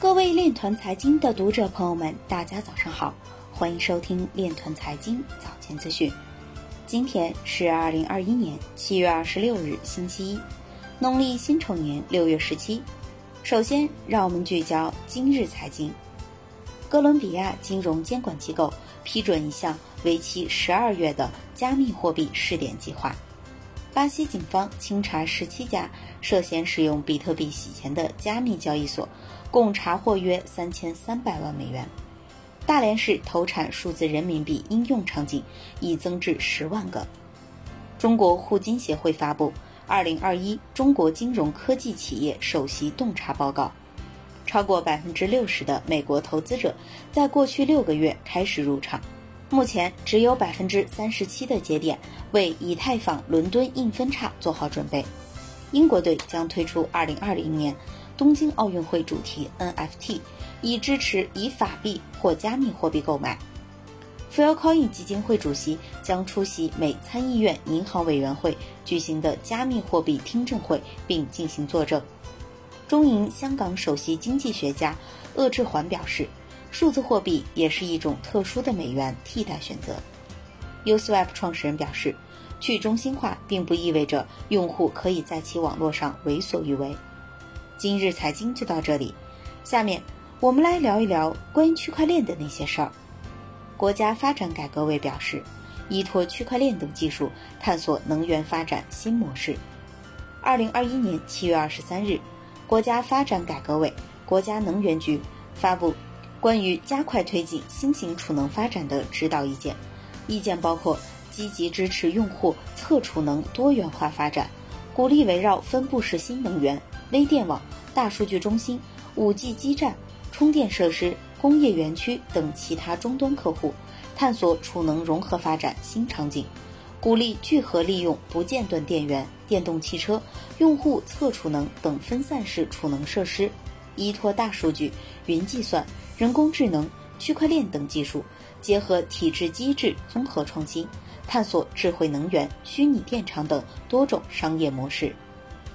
各位链团财经的读者朋友们，大家早上好，欢迎收听链团财经早间资讯。今天是二零二一年七月二十六日，星期一，农历辛丑年六月十七。首先，让我们聚焦今日财经。哥伦比亚金融监管机构批准一项为期十二月的加密货币试点计划。巴西警方清查十七家涉嫌使用比特币洗钱的加密交易所。共查获约三千三百万美元。大连市投产数字人民币应用场景已增至十万个。中国互金协会发布《二零二一中国金融科技企业首席洞察报告》，超过百分之六十的美国投资者在过去六个月开始入场，目前只有百分之三十七的节点为以太坊伦敦硬分叉做好准备。英国队将推出二零二零年。东京奥运会主题 NFT，以支持以法币或加密货币购买。Filecoin 基金会主席将出席美参议院银行委员会举行的加密货币听证会，并进行作证。中银香港首席经济学家鄂志环表示，数字货币也是一种特殊的美元替代选择。Uswap 创始人表示，去中心化并不意味着用户可以在其网络上为所欲为。今日财经就到这里，下面我们来聊一聊关于区块链的那些事儿。国家发展改革委表示，依托区块链等技术，探索能源发展新模式。二零二一年七月二十三日，国家发展改革委、国家能源局发布关于加快推进新型储能发展的指导意见，意见包括积极支持用户侧储能多元化发展，鼓励围绕分布式新能源。微电网、大数据中心、5G 基站、充电设施、工业园区等其他终端客户，探索储能融合发展新场景，鼓励聚合利用不间断电源、电动汽车、用户侧储能等分散式储能设施，依托大数据、云计算、人工智能、区块链等技术，结合体制机制综合创新，探索智慧能源、虚拟电厂等多种商业模式。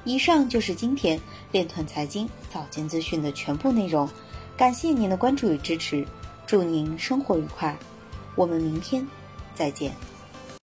以上就是今天链团财经早间资讯的全部内容，感谢您的关注与支持，祝您生活愉快，我们明天再见。